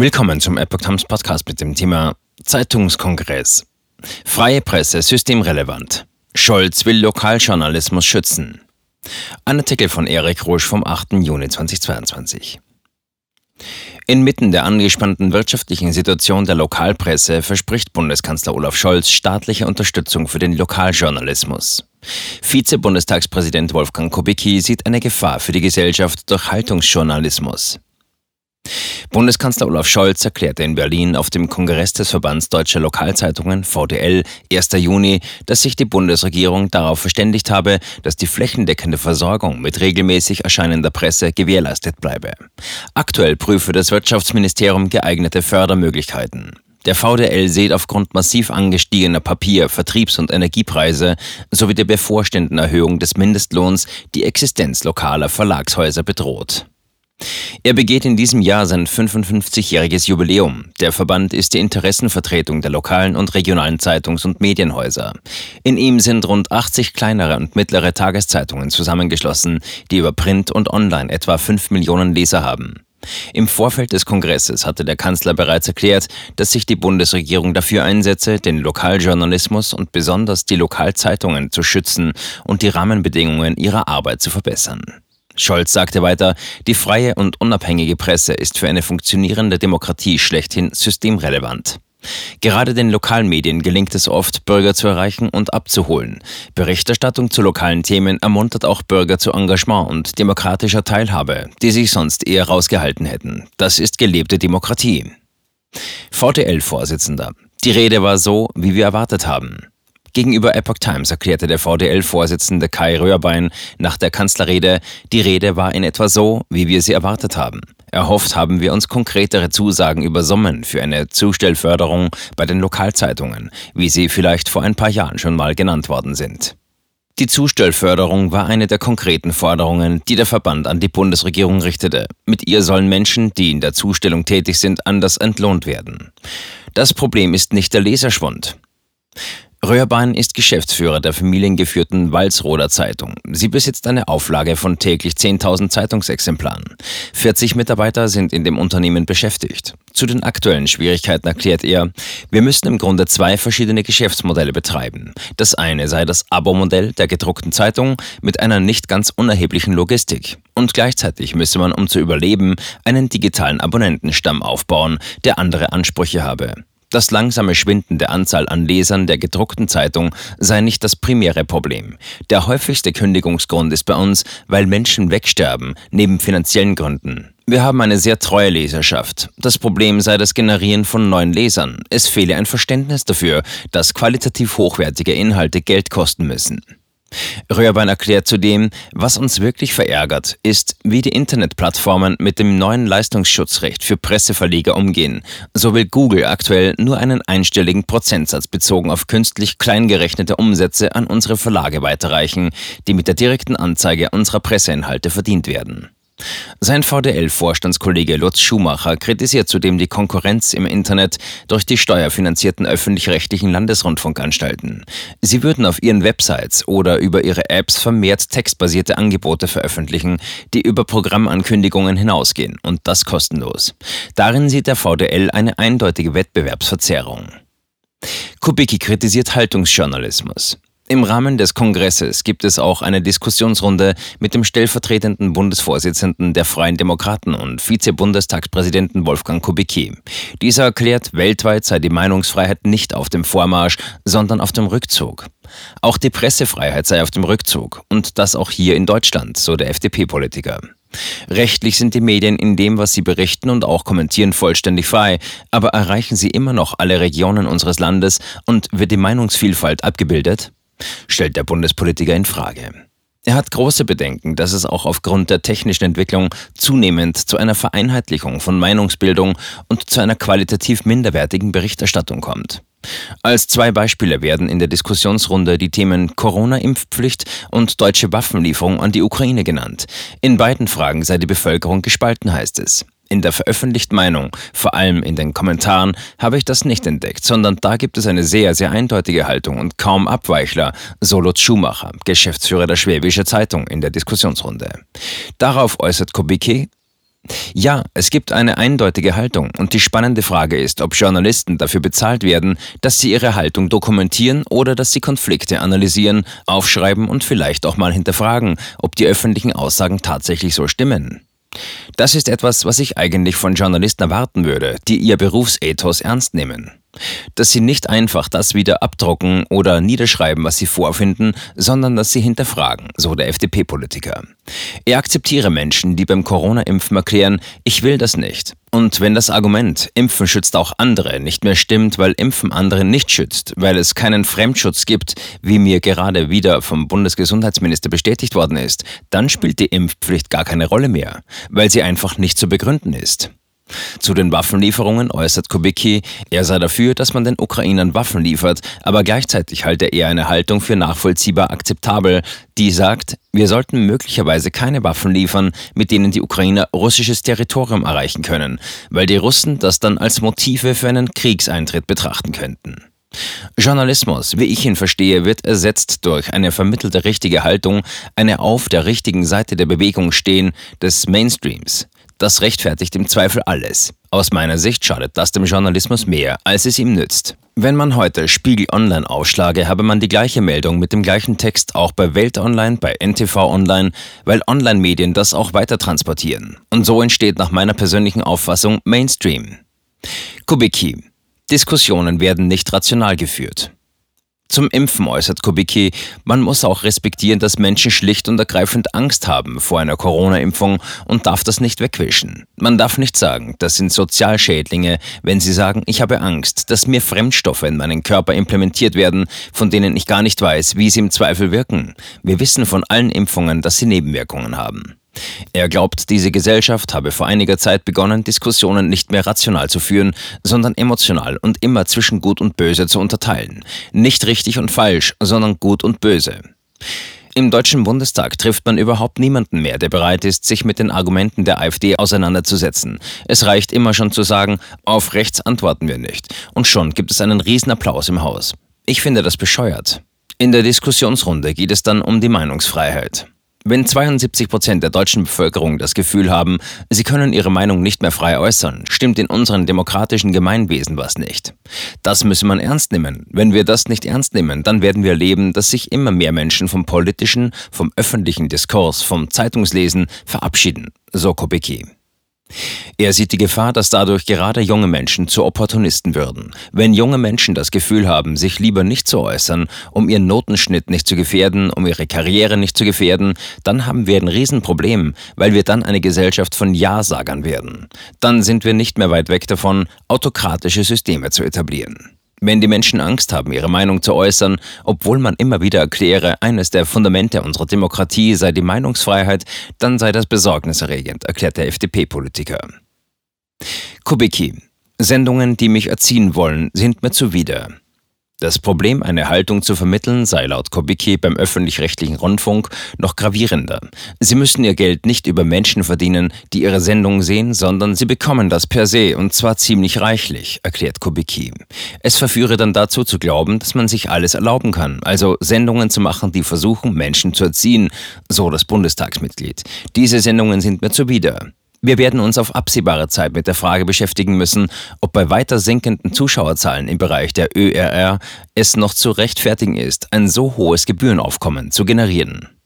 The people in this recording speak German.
Willkommen zum Epoch Times Podcast mit dem Thema Zeitungskongress. Freie Presse systemrelevant. Scholz will Lokaljournalismus schützen. Ein Artikel von Erik Rusch vom 8. Juni 2022. Inmitten der angespannten wirtschaftlichen Situation der Lokalpresse verspricht Bundeskanzler Olaf Scholz staatliche Unterstützung für den Lokaljournalismus. Vize-Bundestagspräsident Wolfgang Kubicki sieht eine Gefahr für die Gesellschaft durch Haltungsjournalismus. Bundeskanzler Olaf Scholz erklärte in Berlin auf dem Kongress des Verbands Deutscher Lokalzeitungen VDL 1. Juni, dass sich die Bundesregierung darauf verständigt habe, dass die flächendeckende Versorgung mit regelmäßig erscheinender Presse gewährleistet bleibe. Aktuell prüfe das Wirtschaftsministerium geeignete Fördermöglichkeiten. Der VDL sieht aufgrund massiv angestiegener Papier-, Vertriebs- und Energiepreise sowie der bevorstehenden Erhöhung des Mindestlohns die Existenz lokaler Verlagshäuser bedroht. Er begeht in diesem Jahr sein 55-jähriges Jubiläum. Der Verband ist die Interessenvertretung der lokalen und regionalen Zeitungs- und Medienhäuser. In ihm sind rund 80 kleinere und mittlere Tageszeitungen zusammengeschlossen, die über Print und Online etwa 5 Millionen Leser haben. Im Vorfeld des Kongresses hatte der Kanzler bereits erklärt, dass sich die Bundesregierung dafür einsetze, den Lokaljournalismus und besonders die Lokalzeitungen zu schützen und die Rahmenbedingungen ihrer Arbeit zu verbessern. Scholz sagte weiter, die freie und unabhängige Presse ist für eine funktionierende Demokratie schlechthin systemrelevant. Gerade den lokalen Medien gelingt es oft, Bürger zu erreichen und abzuholen. Berichterstattung zu lokalen Themen ermuntert auch Bürger zu Engagement und demokratischer Teilhabe, die sich sonst eher rausgehalten hätten. Das ist gelebte Demokratie. VTL-Vorsitzender. Die Rede war so, wie wir erwartet haben. Gegenüber Epoch Times erklärte der VDL-Vorsitzende Kai Röhrbein nach der Kanzlerrede, die Rede war in etwa so, wie wir sie erwartet haben. Erhofft haben wir uns konkretere Zusagen über Summen für eine Zustellförderung bei den Lokalzeitungen, wie sie vielleicht vor ein paar Jahren schon mal genannt worden sind. Die Zustellförderung war eine der konkreten Forderungen, die der Verband an die Bundesregierung richtete. Mit ihr sollen Menschen, die in der Zustellung tätig sind, anders entlohnt werden. Das Problem ist nicht der Leserschwund. Röhrbein ist Geschäftsführer der familiengeführten Walsroder Zeitung. Sie besitzt eine Auflage von täglich 10.000 Zeitungsexemplaren. 40 Mitarbeiter sind in dem Unternehmen beschäftigt. Zu den aktuellen Schwierigkeiten erklärt er, wir müssen im Grunde zwei verschiedene Geschäftsmodelle betreiben. Das eine sei das Abo-Modell der gedruckten Zeitung mit einer nicht ganz unerheblichen Logistik. Und gleichzeitig müsse man, um zu überleben, einen digitalen Abonnentenstamm aufbauen, der andere Ansprüche habe. Das langsame Schwinden der Anzahl an Lesern der gedruckten Zeitung sei nicht das primäre Problem. Der häufigste Kündigungsgrund ist bei uns, weil Menschen wegsterben, neben finanziellen Gründen. Wir haben eine sehr treue Leserschaft. Das Problem sei das Generieren von neuen Lesern. Es fehle ein Verständnis dafür, dass qualitativ hochwertige Inhalte Geld kosten müssen. Röhrbein erklärt zudem, was uns wirklich verärgert, ist, wie die Internetplattformen mit dem neuen Leistungsschutzrecht für Presseverleger umgehen. So will Google aktuell nur einen einstelligen Prozentsatz bezogen auf künstlich kleingerechnete Umsätze an unsere Verlage weiterreichen, die mit der direkten Anzeige unserer Presseinhalte verdient werden. Sein VDL-Vorstandskollege Lutz Schumacher kritisiert zudem die Konkurrenz im Internet durch die steuerfinanzierten öffentlich-rechtlichen Landesrundfunkanstalten. Sie würden auf ihren Websites oder über ihre Apps vermehrt textbasierte Angebote veröffentlichen, die über Programmankündigungen hinausgehen und das kostenlos. Darin sieht der VDL eine eindeutige Wettbewerbsverzerrung. Kubicki kritisiert Haltungsjournalismus. Im Rahmen des Kongresses gibt es auch eine Diskussionsrunde mit dem stellvertretenden Bundesvorsitzenden der Freien Demokraten und Vize-Bundestagspräsidenten Wolfgang Kubicki. Dieser erklärt, weltweit sei die Meinungsfreiheit nicht auf dem Vormarsch, sondern auf dem Rückzug. Auch die Pressefreiheit sei auf dem Rückzug und das auch hier in Deutschland, so der FDP-Politiker. Rechtlich sind die Medien in dem, was sie berichten und auch kommentieren, vollständig frei, aber erreichen sie immer noch alle Regionen unseres Landes und wird die Meinungsvielfalt abgebildet? Stellt der Bundespolitiker in Frage. Er hat große Bedenken, dass es auch aufgrund der technischen Entwicklung zunehmend zu einer Vereinheitlichung von Meinungsbildung und zu einer qualitativ minderwertigen Berichterstattung kommt. Als zwei Beispiele werden in der Diskussionsrunde die Themen Corona-Impfpflicht und deutsche Waffenlieferung an die Ukraine genannt. In beiden Fragen sei die Bevölkerung gespalten, heißt es. In der veröffentlichten Meinung, vor allem in den Kommentaren, habe ich das nicht entdeckt, sondern da gibt es eine sehr, sehr eindeutige Haltung und kaum Abweichler, so Lutz Schumacher, Geschäftsführer der Schwäbische Zeitung in der Diskussionsrunde. Darauf äußert Kubicki, Ja, es gibt eine eindeutige Haltung und die spannende Frage ist, ob Journalisten dafür bezahlt werden, dass sie ihre Haltung dokumentieren oder dass sie Konflikte analysieren, aufschreiben und vielleicht auch mal hinterfragen, ob die öffentlichen Aussagen tatsächlich so stimmen. Das ist etwas, was ich eigentlich von Journalisten erwarten würde, die ihr Berufsethos ernst nehmen dass sie nicht einfach das wieder abdrucken oder niederschreiben, was sie vorfinden, sondern dass sie hinterfragen, so der FDP-Politiker. Er akzeptiere Menschen, die beim Corona-Impfen erklären, ich will das nicht. Und wenn das Argument, Impfen schützt auch andere, nicht mehr stimmt, weil Impfen andere nicht schützt, weil es keinen Fremdschutz gibt, wie mir gerade wieder vom Bundesgesundheitsminister bestätigt worden ist, dann spielt die Impfpflicht gar keine Rolle mehr, weil sie einfach nicht zu begründen ist. Zu den Waffenlieferungen äußert Kubicki, er sei dafür, dass man den Ukrainern Waffen liefert, aber gleichzeitig halte er eine Haltung für nachvollziehbar akzeptabel, die sagt, wir sollten möglicherweise keine Waffen liefern, mit denen die Ukrainer russisches Territorium erreichen können, weil die Russen das dann als Motive für einen Kriegseintritt betrachten könnten. Journalismus, wie ich ihn verstehe, wird ersetzt durch eine vermittelte richtige Haltung, eine auf der richtigen Seite der Bewegung stehen des Mainstreams. Das rechtfertigt im Zweifel alles. Aus meiner Sicht schadet das dem Journalismus mehr, als es ihm nützt. Wenn man heute Spiegel Online aufschlage, habe man die gleiche Meldung mit dem gleichen Text auch bei Welt Online, bei NTV Online, weil Online-Medien das auch weiter transportieren. Und so entsteht nach meiner persönlichen Auffassung Mainstream. Kubicki. Diskussionen werden nicht rational geführt. Zum Impfen äußert Kubicki, man muss auch respektieren, dass Menschen schlicht und ergreifend Angst haben vor einer Corona-Impfung und darf das nicht wegwischen. Man darf nicht sagen, das sind Sozialschädlinge, wenn sie sagen, ich habe Angst, dass mir Fremdstoffe in meinen Körper implementiert werden, von denen ich gar nicht weiß, wie sie im Zweifel wirken. Wir wissen von allen Impfungen, dass sie Nebenwirkungen haben. Er glaubt, diese Gesellschaft habe vor einiger Zeit begonnen, Diskussionen nicht mehr rational zu führen, sondern emotional und immer zwischen Gut und Böse zu unterteilen. Nicht richtig und falsch, sondern Gut und Böse. Im Deutschen Bundestag trifft man überhaupt niemanden mehr, der bereit ist, sich mit den Argumenten der AfD auseinanderzusetzen. Es reicht immer schon zu sagen, auf rechts antworten wir nicht. Und schon gibt es einen Riesenapplaus im Haus. Ich finde das bescheuert. In der Diskussionsrunde geht es dann um die Meinungsfreiheit. Wenn 72 Prozent der deutschen Bevölkerung das Gefühl haben, sie können ihre Meinung nicht mehr frei äußern, stimmt in unseren demokratischen Gemeinwesen was nicht. Das müsse man ernst nehmen. Wenn wir das nicht ernst nehmen, dann werden wir erleben, dass sich immer mehr Menschen vom politischen, vom öffentlichen Diskurs, vom Zeitungslesen verabschieden, so Kubicki. Er sieht die Gefahr, dass dadurch gerade junge Menschen zu Opportunisten würden. Wenn junge Menschen das Gefühl haben, sich lieber nicht zu äußern, um ihren Notenschnitt nicht zu gefährden, um ihre Karriere nicht zu gefährden, dann haben wir ein Riesenproblem, weil wir dann eine Gesellschaft von Ja-Sagern werden. Dann sind wir nicht mehr weit weg davon, autokratische Systeme zu etablieren. Wenn die Menschen Angst haben, ihre Meinung zu äußern, obwohl man immer wieder erkläre, eines der Fundamente unserer Demokratie sei die Meinungsfreiheit, dann sei das besorgniserregend, erklärt der FDP-Politiker. Kubicki. Sendungen, die mich erziehen wollen, sind mir zuwider. Das Problem, eine Haltung zu vermitteln, sei laut Kubicki beim öffentlich-rechtlichen Rundfunk noch gravierender. Sie müssen ihr Geld nicht über Menschen verdienen, die ihre Sendungen sehen, sondern sie bekommen das per se und zwar ziemlich reichlich, erklärt Kubicki. Es verführe dann dazu zu glauben, dass man sich alles erlauben kann, also Sendungen zu machen, die versuchen, Menschen zu erziehen, so das Bundestagsmitglied. Diese Sendungen sind mir zuwider. Wir werden uns auf absehbare Zeit mit der Frage beschäftigen müssen, ob bei weiter sinkenden Zuschauerzahlen im Bereich der ÖRR es noch zu rechtfertigen ist, ein so hohes Gebührenaufkommen zu generieren.